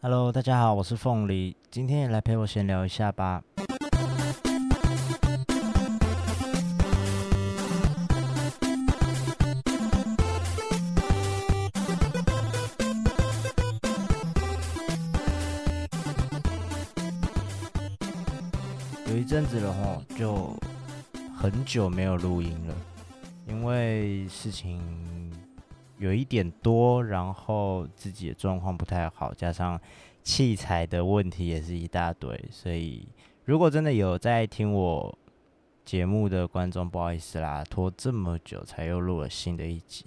Hello，大家好，我是凤梨，今天也来陪我闲聊一下吧。有一阵子了吼，就很久没有录音了，因为事情有一点多，然后自己的状况不太好，加上器材的问题也是一大堆，所以如果真的有在听我节目的观众，不好意思啦，拖这么久才又录了新的一集。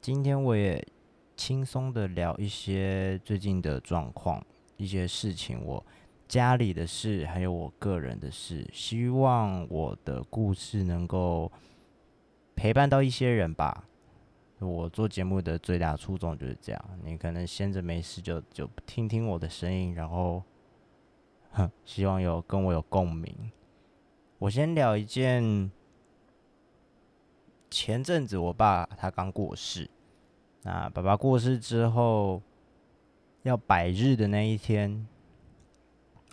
今天我也轻松的聊一些最近的状况，一些事情我。家里的事，还有我个人的事，希望我的故事能够陪伴到一些人吧。我做节目的最大初衷就是这样。你可能闲着没事就就听听我的声音，然后，哼，希望有跟我有共鸣。我先聊一件，前阵子我爸他刚过世，那爸爸过世之后要百日的那一天。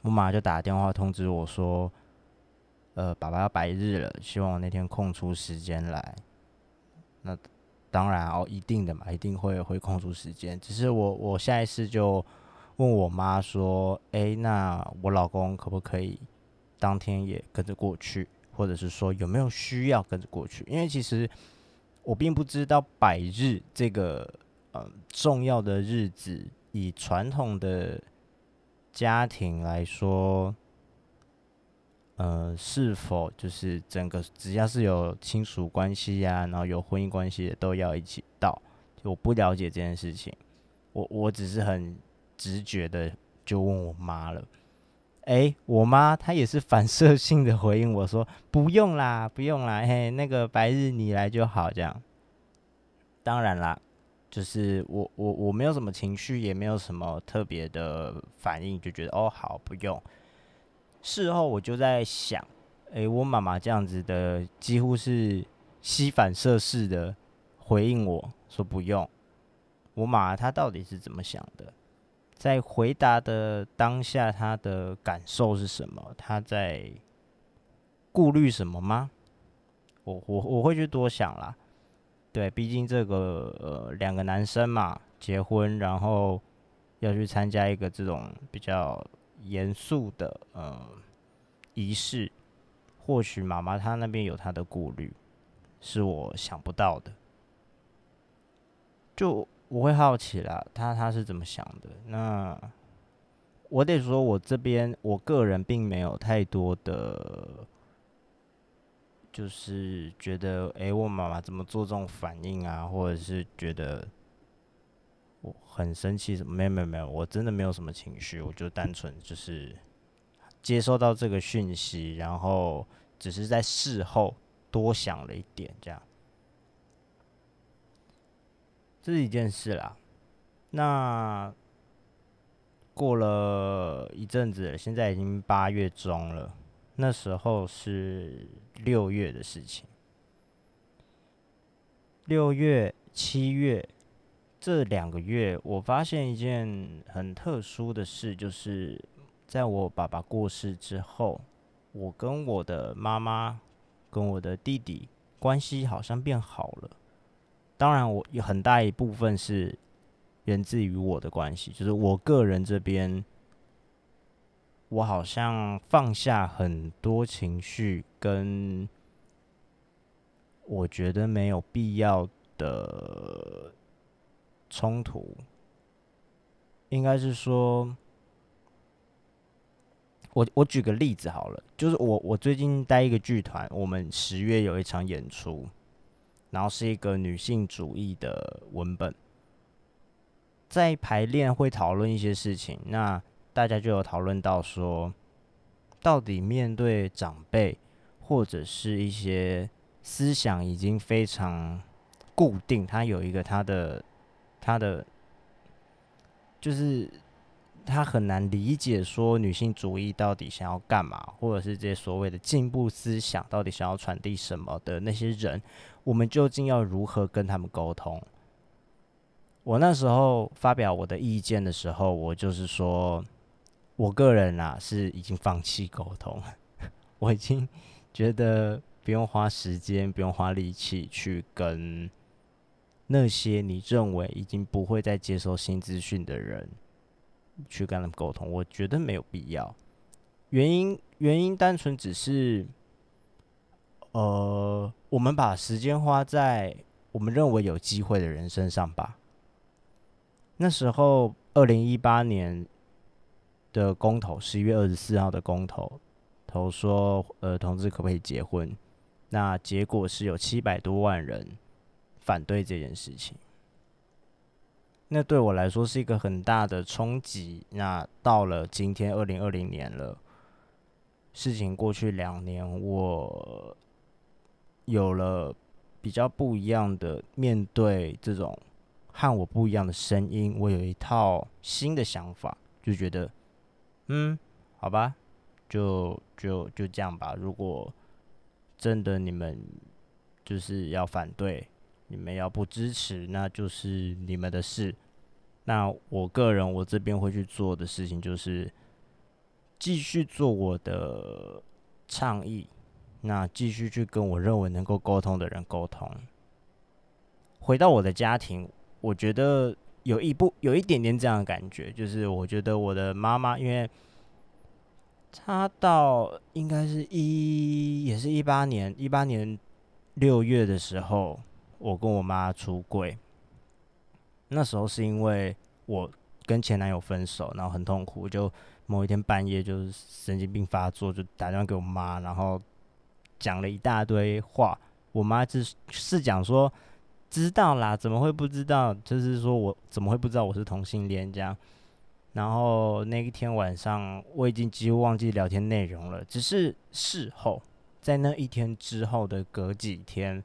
我妈就打电话通知我说：“呃，爸爸要百日了，希望我那天空出时间来。”那当然哦，一定的嘛，一定会会空出时间。只是我我下一次就问我妈说：“哎，那我老公可不可以当天也跟着过去？或者是说有没有需要跟着过去？因为其实我并不知道百日这个呃重要的日子，以传统的。”家庭来说，呃，是否就是整个只要是有亲属关系呀，然后有婚姻关系的都要一起到？我不了解这件事情，我我只是很直觉的就问我妈了。哎，我妈她也是反射性的回应我说：“不用啦，不用啦，嘿，那个白日你来就好。”这样，当然啦。就是我我我没有什么情绪，也没有什么特别的反应，就觉得哦好不用。事后我就在想，诶，我妈妈这样子的几乎是吸反射式的回应我说不用。我妈她到底是怎么想的？在回答的当下，她的感受是什么？她在顾虑什么吗？我我我会去多想啦。对，毕竟这个呃，两个男生嘛，结婚，然后要去参加一个这种比较严肃的呃仪式，或许妈妈她那边有她的顾虑，是我想不到的。就我会好奇啦，他他是怎么想的？那我得说，我这边我个人并没有太多的。就是觉得，哎，我妈妈怎么做这种反应啊？或者是觉得我很生气？没有没有没有，我真的没有什么情绪，我就单纯就是接收到这个讯息，然后只是在事后多想了一点，这样，这是一件事啦。那过了一阵子，现在已经八月中了。那时候是六月的事情，六月、七月这两个月，我发现一件很特殊的事，就是在我爸爸过世之后，我跟我的妈妈、跟我的弟弟关系好像变好了。当然，我有很大一部分是源自于我的关系，就是我个人这边。我好像放下很多情绪，跟我觉得没有必要的冲突，应该是说，我我举个例子好了，就是我我最近带一个剧团，我们十月有一场演出，然后是一个女性主义的文本，在排练会讨论一些事情，那。大家就有讨论到说，到底面对长辈或者是一些思想已经非常固定，他有一个他的他的，就是他很难理解说女性主义到底想要干嘛，或者是这些所谓的进步思想到底想要传递什么的那些人，我们究竟要如何跟他们沟通？我那时候发表我的意见的时候，我就是说，我个人啊是已经放弃沟通，我已经觉得不用花时间，不用花力气去跟那些你认为已经不会再接受新资讯的人去跟他们沟通，我觉得没有必要。原因原因单纯只是，呃，我们把时间花在我们认为有机会的人身上吧。那时候，二零一八年的公投，十一月二十四号的公投，投说，呃，同志可不可以结婚？那结果是有七百多万人反对这件事情。那对我来说是一个很大的冲击。那到了今天，二零二零年了，事情过去两年，我有了比较不一样的面对这种。和我不一样的声音，我有一套新的想法，就觉得，嗯，好吧，就就就这样吧。如果真的你们就是要反对，你们要不支持，那就是你们的事。那我个人我这边会去做的事情，就是继续做我的倡议，那继续去跟我认为能够沟通的人沟通。回到我的家庭。我觉得有一部有一点点这样的感觉，就是我觉得我的妈妈，因为她到应该是一也是一八年一八年六月的时候，我跟我妈出柜。那时候是因为我跟前男友分手，然后很痛苦，就某一天半夜就是神经病发作，就打电话给我妈，然后讲了一大堆话。我妈是是讲说。知道啦，怎么会不知道？就是说我怎么会不知道我是同性恋这样？然后那一天晚上，我已经几乎忘记聊天内容了。只是事后，在那一天之后的隔几天，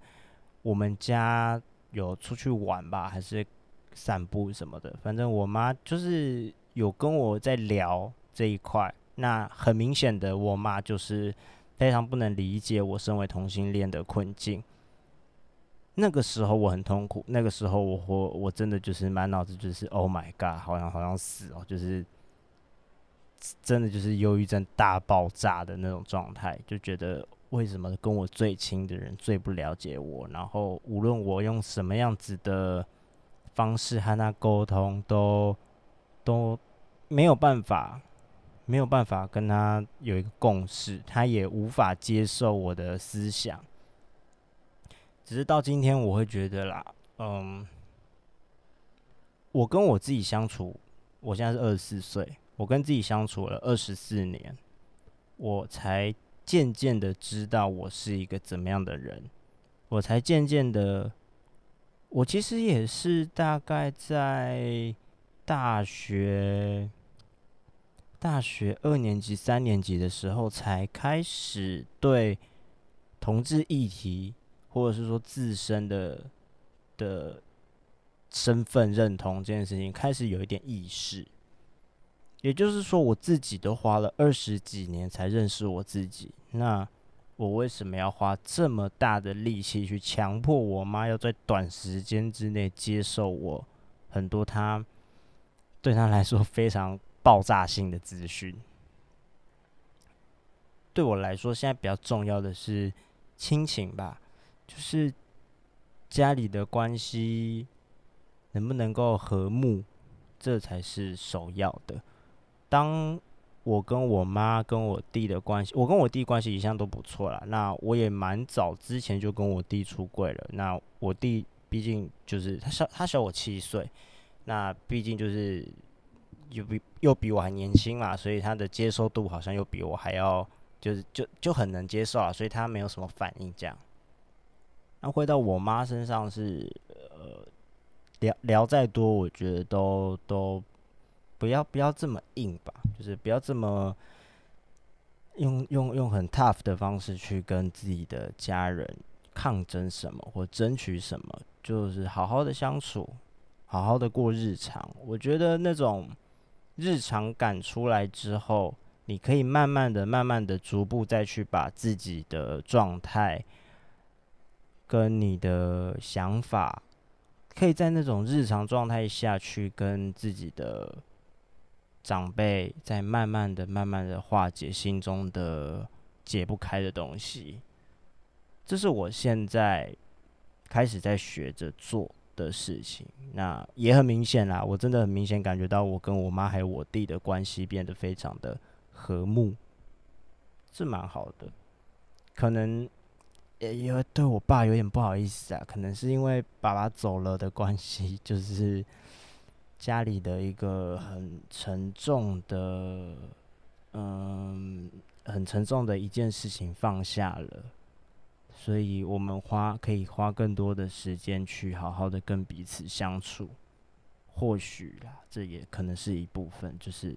我们家有出去玩吧，还是散步什么的。反正我妈就是有跟我在聊这一块。那很明显的，我妈就是非常不能理解我身为同性恋的困境。那个时候我很痛苦，那个时候我我我真的就是满脑子就是 Oh my God，好像好像死哦，就是真的就是忧郁症大爆炸的那种状态，就觉得为什么跟我最亲的人最不了解我，然后无论我用什么样子的方式和他沟通，都都没有办法，没有办法跟他有一个共识，他也无法接受我的思想。只是到今天，我会觉得啦，嗯，我跟我自己相处，我现在是二十四岁，我跟自己相处了二十四年，我才渐渐的知道我是一个怎么样的人，我才渐渐的，我其实也是大概在大学大学二年级、三年级的时候，才开始对同志议题。或者是说自身的的身份认同这件事情开始有一点意识，也就是说，我自己都花了二十几年才认识我自己。那我为什么要花这么大的力气去强迫我妈要在短时间之内接受我很多她对她来说非常爆炸性的资讯？对我来说，现在比较重要的是亲情吧。就是家里的关系能不能够和睦，这才是首要的。当我跟我妈跟我弟的关系，我跟我弟关系一向都不错啦。那我也蛮早之前就跟我弟出柜了。那我弟毕竟就是他小他小我七岁，那毕竟就是又比又比我还年轻嘛，所以他的接受度好像又比我还要就是就就很能接受啊，所以他没有什么反应这样。那回到我妈身上是，呃，聊聊再多，我觉得都都不要不要这么硬吧，就是不要这么用用用很 tough 的方式去跟自己的家人抗争什么或争取什么，就是好好的相处，好好的过日常。我觉得那种日常感出来之后，你可以慢慢的、慢慢的、逐步再去把自己的状态。跟你的想法可以在那种日常状态下去跟自己的长辈，在慢慢的、慢慢的化解心中的解不开的东西。这是我现在开始在学着做的事情。那也很明显啦，我真的很明显感觉到我跟我妈还有我弟的关系变得非常的和睦，是蛮好的。可能。也因为对我爸有点不好意思啊，可能是因为爸爸走了的关系，就是家里的一个很沉重的，嗯，很沉重的一件事情放下了，所以我们花可以花更多的时间去好好的跟彼此相处。或许啦，这也可能是一部分，就是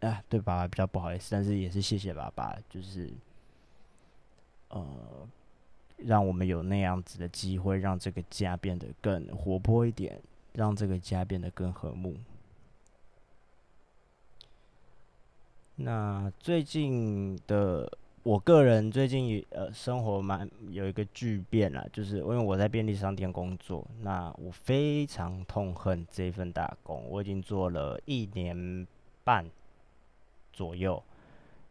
啊，对爸爸比较不好意思，但是也是谢谢爸爸，就是呃。让我们有那样子的机会，让这个家变得更活泼一点，让这个家变得更和睦。那最近的我个人最近呃生活蛮有一个巨变啦，就是因为我在便利商店工作，那我非常痛恨这份打工，我已经做了一年半左右。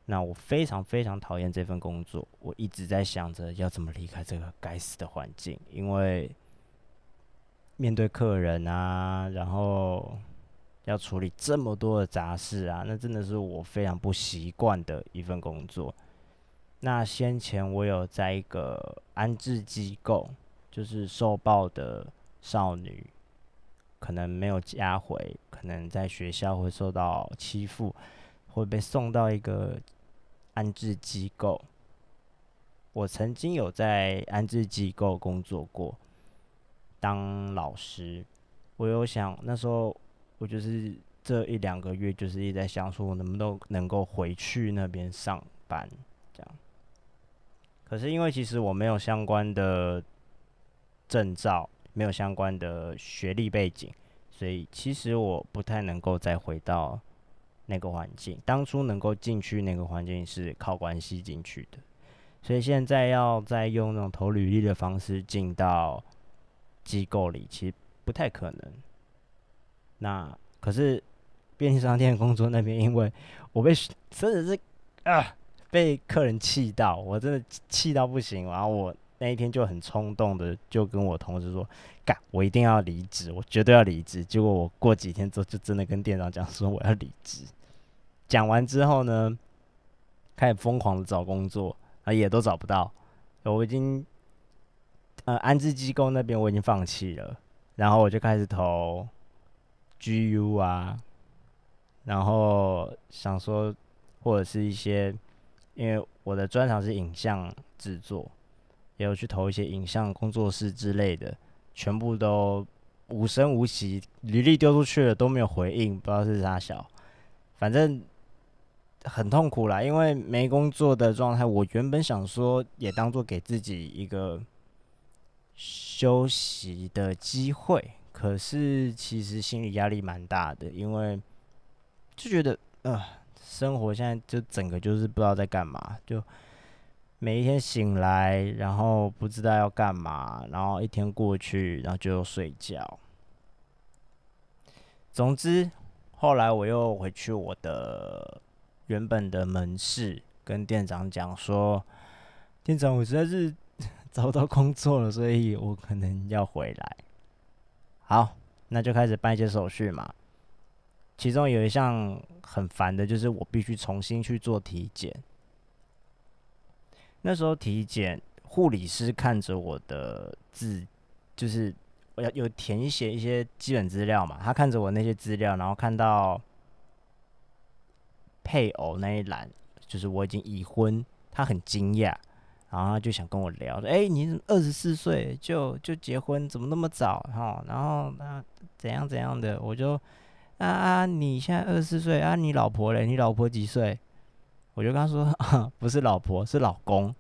那我非常非常讨厌这份工作，我一直在想着要怎么离开这个该死的环境，因为面对客人啊，然后要处理这么多的杂事啊，那真的是我非常不习惯的一份工作。那先前我有在一个安置机构，就是受暴的少女，可能没有家回，可能在学校会受到欺负，会被送到一个。安置机构，我曾经有在安置机构工作过，当老师。我有想那时候，我就是这一两个月，就是一直在想，说我能不能能够回去那边上班，这样。可是因为其实我没有相关的证照，没有相关的学历背景，所以其实我不太能够再回到。那个环境，当初能够进去那个环境是靠关系进去的，所以现在要再用那种投履历的方式进到机构里，其实不太可能。那可是便利商店工作那边，因为我被真的是啊被客人气到，我真的气到不行，然后我那一天就很冲动的就跟我同事说，干，我一定要离职，我绝对要离职。结果我过几天之后就真的跟店长讲说我要离职。讲完之后呢，开始疯狂的找工作，啊，也都找不到。我已经，呃，安置机构那边我已经放弃了，然后我就开始投 GU 啊，然后想说，或者是一些，因为我的专长是影像制作，也有去投一些影像工作室之类的，全部都无声无息，履历丢出去了都没有回应，不知道是啥小，反正。很痛苦啦，因为没工作的状态。我原本想说，也当做给自己一个休息的机会，可是其实心理压力蛮大的，因为就觉得，呃，生活现在就整个就是不知道在干嘛，就每一天醒来，然后不知道要干嘛，然后一天过去，然后就睡觉。总之，后来我又回去我的。原本的门市跟店长讲说：“店长，我实在是找到工作了，所以我可能要回来。”好，那就开始办一些手续嘛。其中有一项很烦的，就是我必须重新去做体检。那时候体检，护理师看着我的字，就是我要有填写一些基本资料嘛。他看着我那些资料，然后看到。配偶那一栏，就是我已经已婚，他很惊讶，然后他就想跟我聊，哎，你二十四岁就就结婚，怎么那么早哈？然后那怎样怎样的，我就啊啊，你现在二十四岁啊，你老婆嘞？你老婆几岁？我就跟他说，不是老婆，是老公。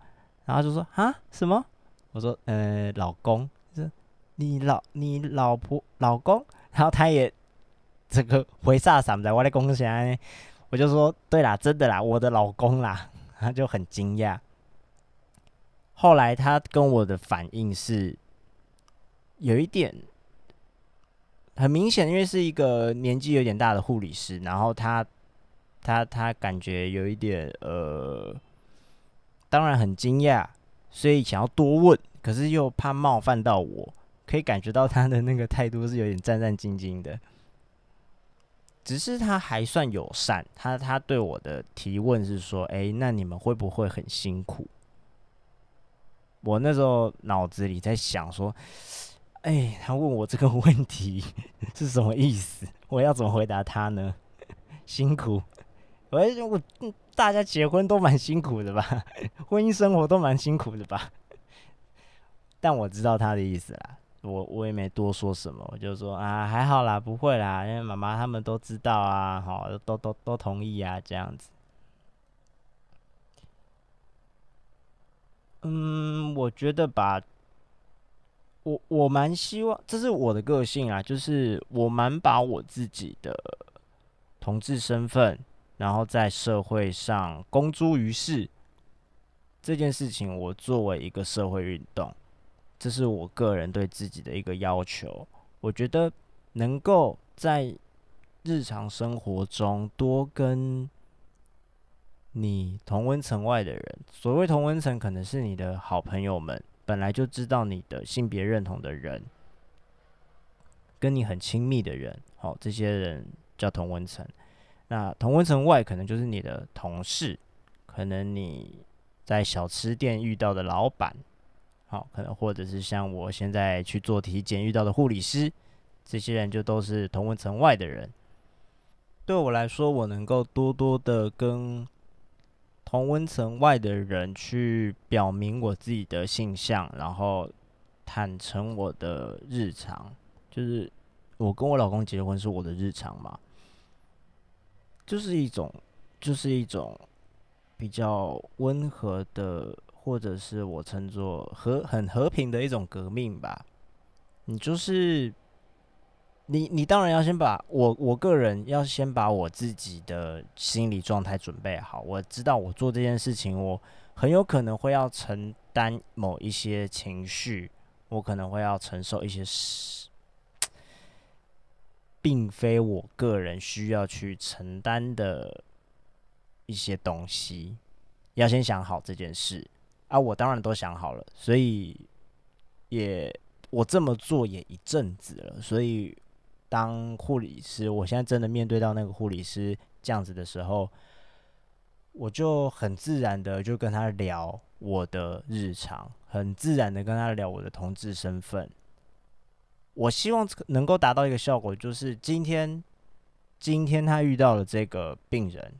然后就说啊什么？我说呃，老公是，你老你老婆老公？然后他也这个回煞什么的，我的恭喜啊！我就说，对啦，真的啦，我的老公啦，他就很惊讶。后来他跟我的反应是，有一点很明显，因为是一个年纪有点大的护理师，然后他他他感觉有一点呃，当然很惊讶，所以想要多问，可是又怕冒犯到我，可以感觉到他的那个态度是有点战战兢兢的。只是他还算友善，他他对我的提问是说：“哎，那你们会不会很辛苦？”我那时候脑子里在想说：“哎，他问我这个问题是什么意思？我要怎么回答他呢？” 辛苦，我我大家结婚都蛮辛苦的吧，婚姻生活都蛮辛苦的吧，但我知道他的意思啦。我我也没多说什么，我就说啊，还好啦，不会啦，因为妈妈他们都知道啊，好，都都都同意啊，这样子。嗯，我觉得吧，我我蛮希望，这是我的个性啊，就是我蛮把我自己的同志身份，然后在社会上公诸于世这件事情，我作为一个社会运动。这是我个人对自己的一个要求。我觉得能够在日常生活中多跟你同温层外的人，所谓同温层，可能是你的好朋友们，本来就知道你的性别认同的人，跟你很亲密的人，好，这些人叫同温层。那同温层外，可能就是你的同事，可能你在小吃店遇到的老板。好，可能或者是像我现在去做体检遇到的护理师，这些人就都是同温层外的人。对我来说，我能够多多的跟同温层外的人去表明我自己的性向，然后坦诚我的日常，就是我跟我老公结婚是我的日常嘛，就是一种，就是一种比较温和的。或者是我称作和很和平的一种革命吧。你就是你，你当然要先把我我个人要先把我自己的心理状态准备好。我知道我做这件事情，我很有可能会要承担某一些情绪，我可能会要承受一些事，并非我个人需要去承担的一些东西。要先想好这件事。啊，我当然都想好了，所以也我这么做也一阵子了，所以当护理师，我现在真的面对到那个护理师这样子的时候，我就很自然的就跟他聊我的日常，很自然的跟他聊我的同志身份。我希望能够达到一个效果，就是今天今天他遇到了这个病人，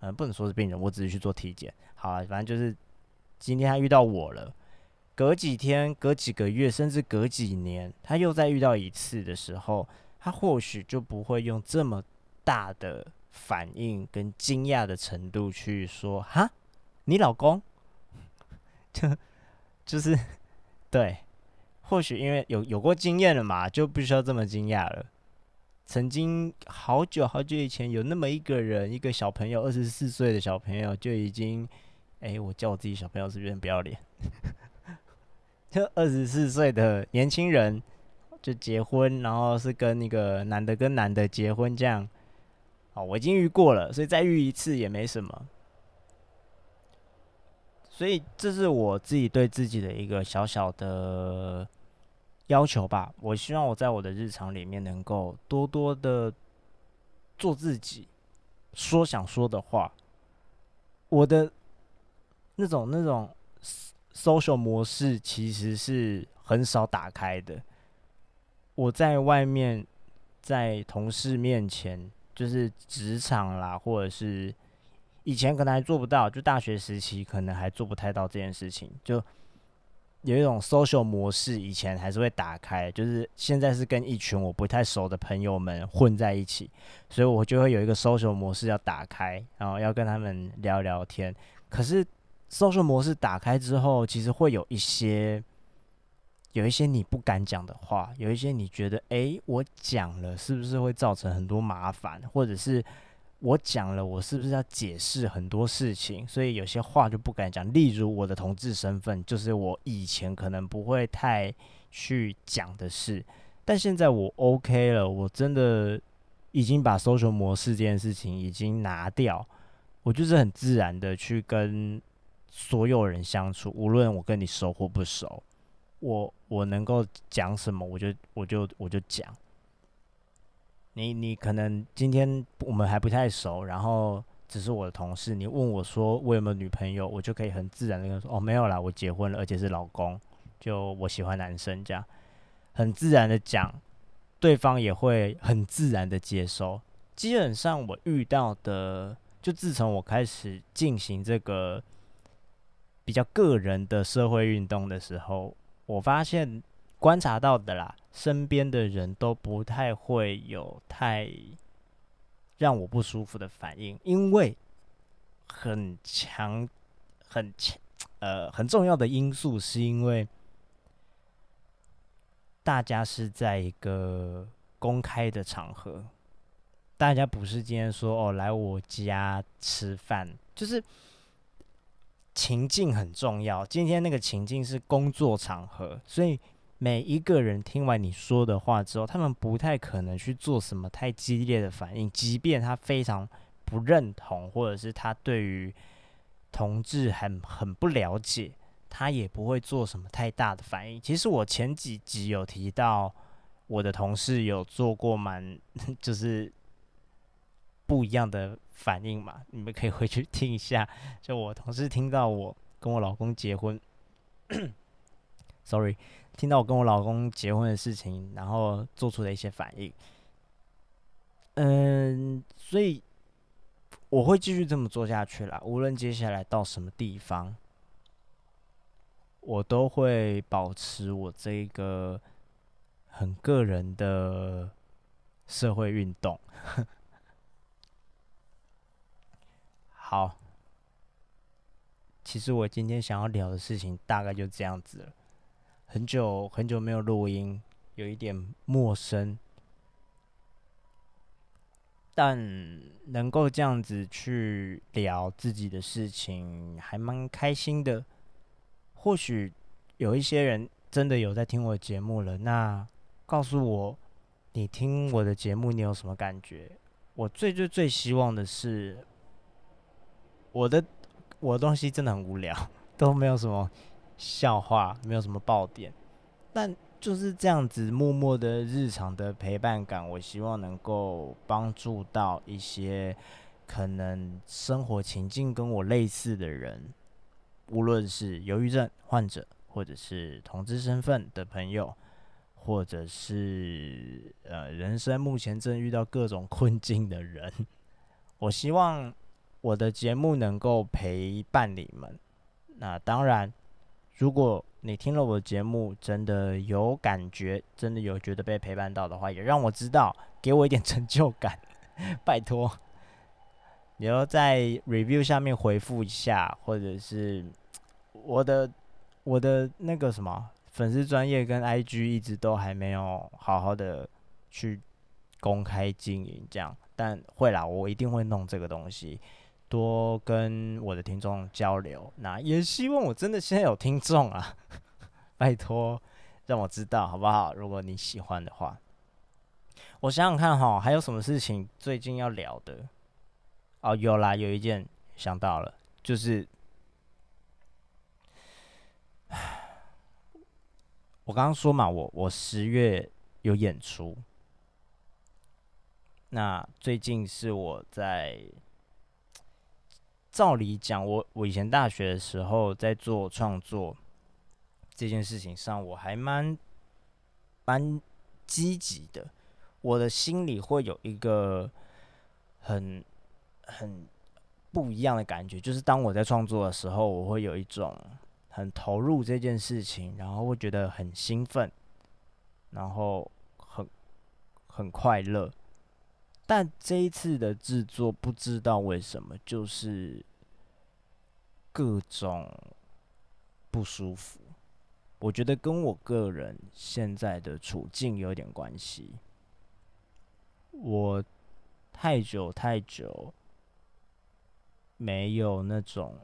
嗯，不能说是病人，我只是去做体检，好啊，反正就是。今天他遇到我了，隔几天、隔几个月，甚至隔几年，他又再遇到一次的时候，他或许就不会用这么大的反应跟惊讶的程度去说：“哈，你老公？” 就就是对，或许因为有有过经验了嘛，就不需要这么惊讶了。曾经好久好久以前，有那么一个人，一个小朋友，二十四岁的小朋友就已经。哎，我叫我自己小朋友是不是很不要脸？就二十四岁的年轻人就结婚，然后是跟那个男的跟男的结婚这样。哦，我已经遇过了，所以再遇一次也没什么。所以这是我自己对自己的一个小小的要求吧。我希望我在我的日常里面能够多多的做自己，说想说的话。我的。那种那种 social 模式其实是很少打开的。我在外面，在同事面前，就是职场啦，或者是以前可能还做不到，就大学时期可能还做不太到这件事情。就有一种 social 模式，以前还是会打开，就是现在是跟一群我不太熟的朋友们混在一起，所以我就会有一个 social 模式要打开，然后要跟他们聊聊天。可是。Social 模式打开之后，其实会有一些，有一些你不敢讲的话，有一些你觉得，哎，我讲了是不是会造成很多麻烦，或者是我讲了，我是不是要解释很多事情，所以有些话就不敢讲。例如我的同志身份，就是我以前可能不会太去讲的事，但现在我 OK 了，我真的已经把 social 模式这件事情已经拿掉，我就是很自然的去跟所有人相处，无论我跟你熟或不熟，我我能够讲什么，我就我就我就讲。你你可能今天我们还不太熟，然后只是我的同事，你问我说我有没有女朋友，我就可以很自然的跟说哦没有啦，我结婚了，而且是老公，就我喜欢男生这样，很自然的讲，对方也会很自然的接收。基本上我遇到的，就自从我开始进行这个比较个人的社会运动的时候，我发现。观察到的啦，身边的人都不太会有太让我不舒服的反应，因为很强、很强、呃很重要的因素，是因为大家是在一个公开的场合，大家不是今天说哦来我家吃饭，就是情境很重要。今天那个情境是工作场合，所以。每一个人听完你说的话之后，他们不太可能去做什么太激烈的反应，即便他非常不认同，或者是他对于同志很很不了解，他也不会做什么太大的反应。其实我前几集有提到，我的同事有做过蛮 就是不一样的反应嘛，你们可以回去听一下。就我同事听到我跟我老公结婚，sorry。听到我跟我老公结婚的事情，然后做出的一些反应，嗯，所以我会继续这么做下去啦。无论接下来到什么地方，我都会保持我这个很个人的社会运动。好，其实我今天想要聊的事情大概就这样子了。很久很久没有录音，有一点陌生，但能够这样子去聊自己的事情，还蛮开心的。或许有一些人真的有在听我节目了，那告诉我你听我的节目你有什么感觉？我最最最希望的是，我的我的东西真的很无聊，都没有什么。笑话没有什么爆点，但就是这样子默默的日常的陪伴感，我希望能够帮助到一些可能生活情境跟我类似的人，无论是忧郁症患者，或者是同志身份的朋友，或者是呃人生目前正遇到各种困境的人，我希望我的节目能够陪伴你们。那当然。如果你听了我的节目，真的有感觉，真的有觉得被陪伴到的话，也让我知道，给我一点 成就感，拜托。你要在 review 下面回复一下，或者是我的我的那个什么粉丝专业跟 IG 一直都还没有好好的去公开经营，这样，但会啦，我一定会弄这个东西。多跟我的听众交流，那也希望我真的现在有听众啊，拜托让我知道好不好？如果你喜欢的话，我想想看哈，还有什么事情最近要聊的？哦，有啦，有一件想到了，就是 我刚刚说嘛，我我十月有演出，那最近是我在。照理讲，我我以前大学的时候在做创作这件事情上，我还蛮蛮积极的。我的心里会有一个很很不一样的感觉，就是当我在创作的时候，我会有一种很投入这件事情，然后会觉得很兴奋，然后很很快乐。但这一次的制作，不知道为什么，就是各种不舒服。我觉得跟我个人现在的处境有点关系。我太久太久没有那种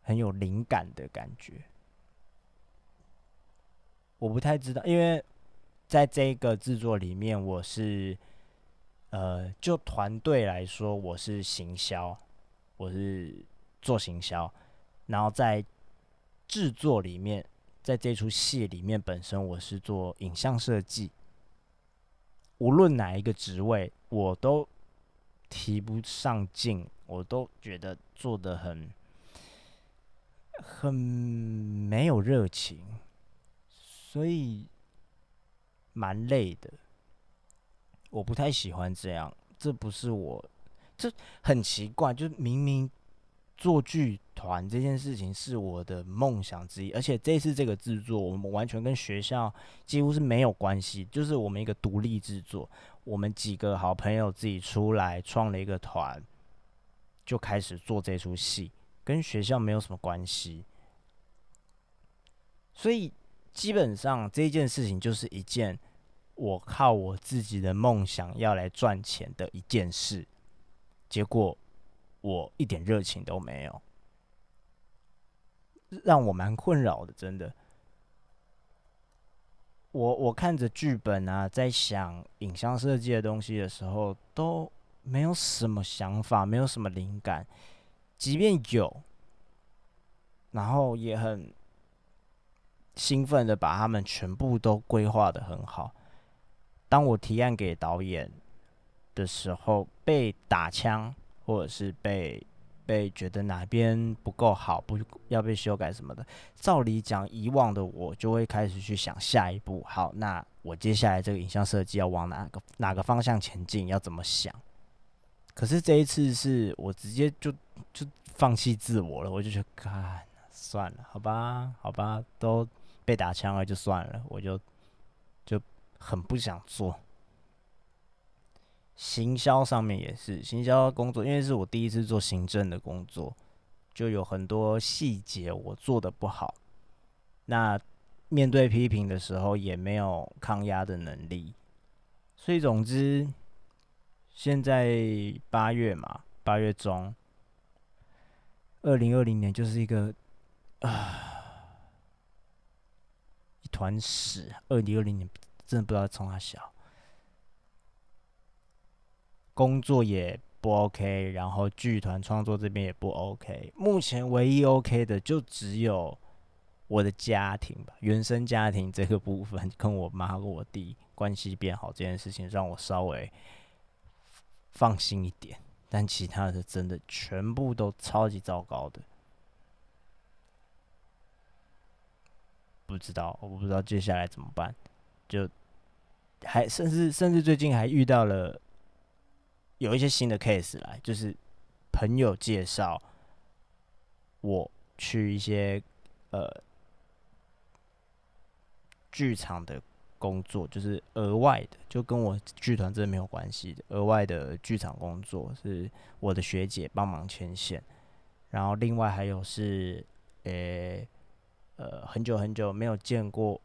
很有灵感的感觉。我不太知道，因为在这个制作里面，我是呃，就团队来说，我是行销，我是做行销，然后在制作里面，在这出戏里面本身，我是做影像设计。无论哪一个职位，我都提不上劲，我都觉得做的很很没有热情，所以蛮累的。我不太喜欢这样，这不是我，这很奇怪，就是明明。做剧团这件事情是我的梦想之一，而且这次这个制作，我们完全跟学校几乎是没有关系，就是我们一个独立制作，我们几个好朋友自己出来创了一个团，就开始做这出戏，跟学校没有什么关系，所以基本上这件事情就是一件我靠我自己的梦想要来赚钱的一件事，结果。我一点热情都没有，让我蛮困扰的。真的，我我看着剧本啊，在想影像设计的东西的时候，都没有什么想法，没有什么灵感。即便有，然后也很兴奋的把他们全部都规划的很好。当我提案给导演的时候，被打枪。或者是被被觉得哪边不够好，不要被修改什么的。照理讲，以往的我就会开始去想下一步。好，那我接下来这个影像设计要往哪个哪个方向前进，要怎么想？可是这一次是我直接就就放弃自我了，我就觉得，看算了，好吧，好吧，都被打枪了，就算了，我就就很不想做。行销上面也是行销工作，因为是我第一次做行政的工作，就有很多细节我做的不好。那面对批评的时候也没有抗压的能力，所以总之，现在八月嘛，八月中，二零二零年就是一个啊一团屎。二零二零年真的不知道从哪小。工作也不 OK，然后剧团创作这边也不 OK。目前唯一 OK 的就只有我的家庭吧，原生家庭这个部分，跟我妈跟我弟关系变好这件事情，让我稍微放心一点。但其他的真的全部都超级糟糕的，不知道，我不知道接下来怎么办。就还甚至甚至最近还遇到了。有一些新的 case 来，就是朋友介绍我去一些呃剧场的工作，就是额外的，就跟我剧团真的没有关系的额外的剧场工作，是我的学姐帮忙牵线。然后另外还有是，呃呃很久很久没有见过，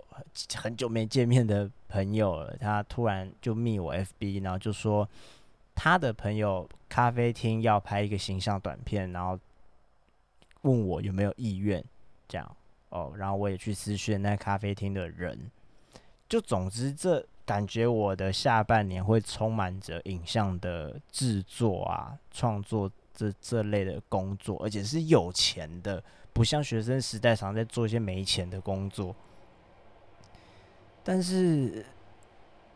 很久没见面的朋友了，他突然就密我 FB，然后就说。他的朋友咖啡厅要拍一个形象短片，然后问我有没有意愿，这样哦，然后我也去私讯那咖啡厅的人，就总之这感觉我的下半年会充满着影像的制作啊、创作这这类的工作，而且是有钱的，不像学生时代常在做一些没钱的工作，但是。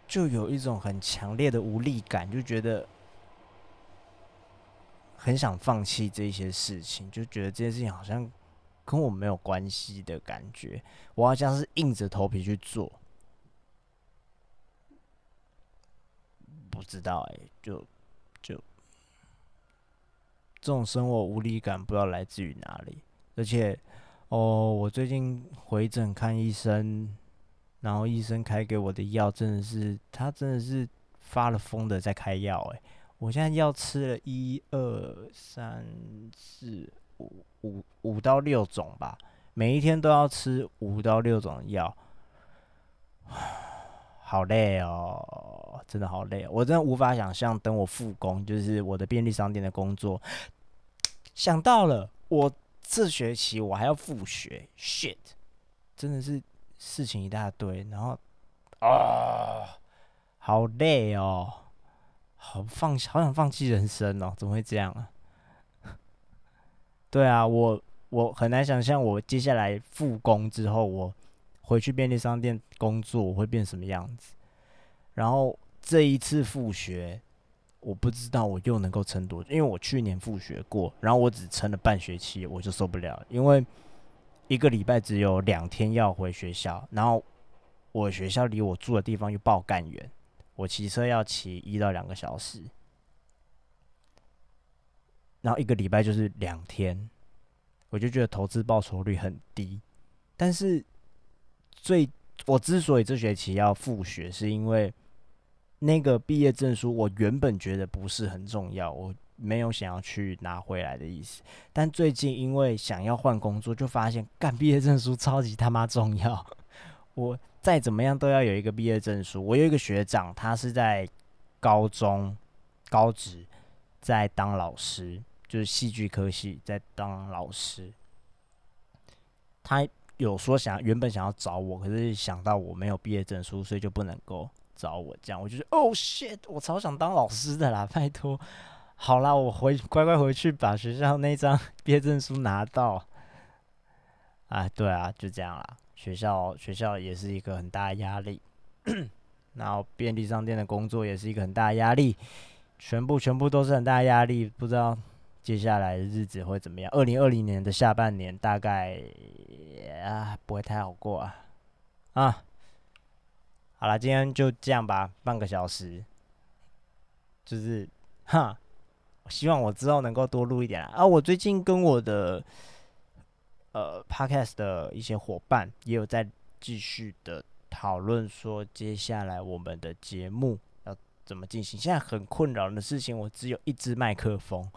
就有一种很强烈的无力感，就觉得很想放弃这些事情，就觉得这件事情好像跟我没有关系的感觉，我好像是硬着头皮去做，不知道哎，就就这种生活无力感，不知道来自于哪里，而且哦，我最近回诊看医生。然后医生开给我的药真的是，他真的是发了疯的在开药哎！我现在药吃了一二三四五五五到六种吧，每一天都要吃五到六种药，好累哦，真的好累，我真的无法想象等我复工，就是我的便利商店的工作。想到了，我这学期我还要复学，shit，真的是。事情一大堆，然后啊，好累哦，好放好想放弃人生哦，怎么会这样啊？对啊，我我很难想象我接下来复工之后，我回去便利商店工作我会变什么样子。然后这一次复学，我不知道我又能够撑多久，因为我去年复学过，然后我只撑了半学期，我就受不了，因为一个礼拜只有两天要回学校，然后我学校离我住的地方又爆干远，我骑车要骑一到两个小时。然后一个礼拜就是两天，我就觉得投资报酬率很低。但是最我之所以这学期要复学，是因为那个毕业证书我原本觉得不是很重要，我没有想要去拿回来的意思。但最近因为想要换工作，就发现干毕业证书超级他妈重要。我再怎么样都要有一个毕业证书。我有一个学长，他是在高中高职在当老师。就是戏剧科系在当老师，他有说想原本想要找我，可是想到我没有毕业证书，所以就不能够找我。这样我就觉得哦，shit，我超想当老师的啦，拜托，好啦，我回乖乖回去把学校那张 毕业证书拿到。啊，对啊，就这样啦。学校学校也是一个很大压力，然后便利商店的工作也是一个很大压力，全部全部都是很大压力，不知道。接下来的日子会怎么样？二零二零年的下半年大概啊不会太好过啊啊！好了，今天就这样吧，半个小时，就是哈，希望我之后能够多录一点啊。我最近跟我的呃 podcast 的一些伙伴也有在继续的讨论，说接下来我们的节目要怎么进行。现在很困扰的事情，我只有一支麦克风。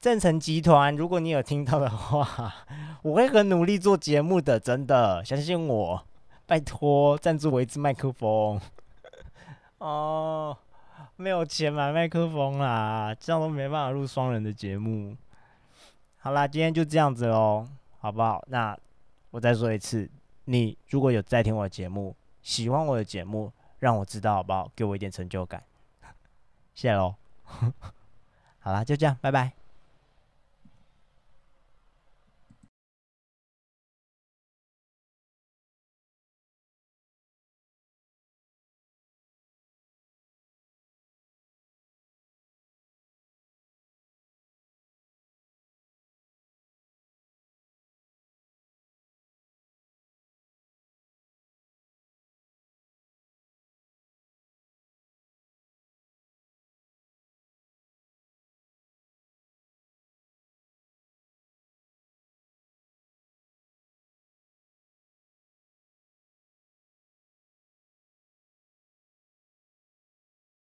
正成集团，如果你有听到的话，我会很努力做节目的，真的相信我，拜托赞助我一支麦克风。哦，没有钱买麦克风啦，这样都没办法录双人的节目。好啦，今天就这样子喽，好不好？那我再说一次，你如果有在听我的节目，喜欢我的节目，让我知道好不好？给我一点成就感，谢谢喽。好啦，就这样，拜拜。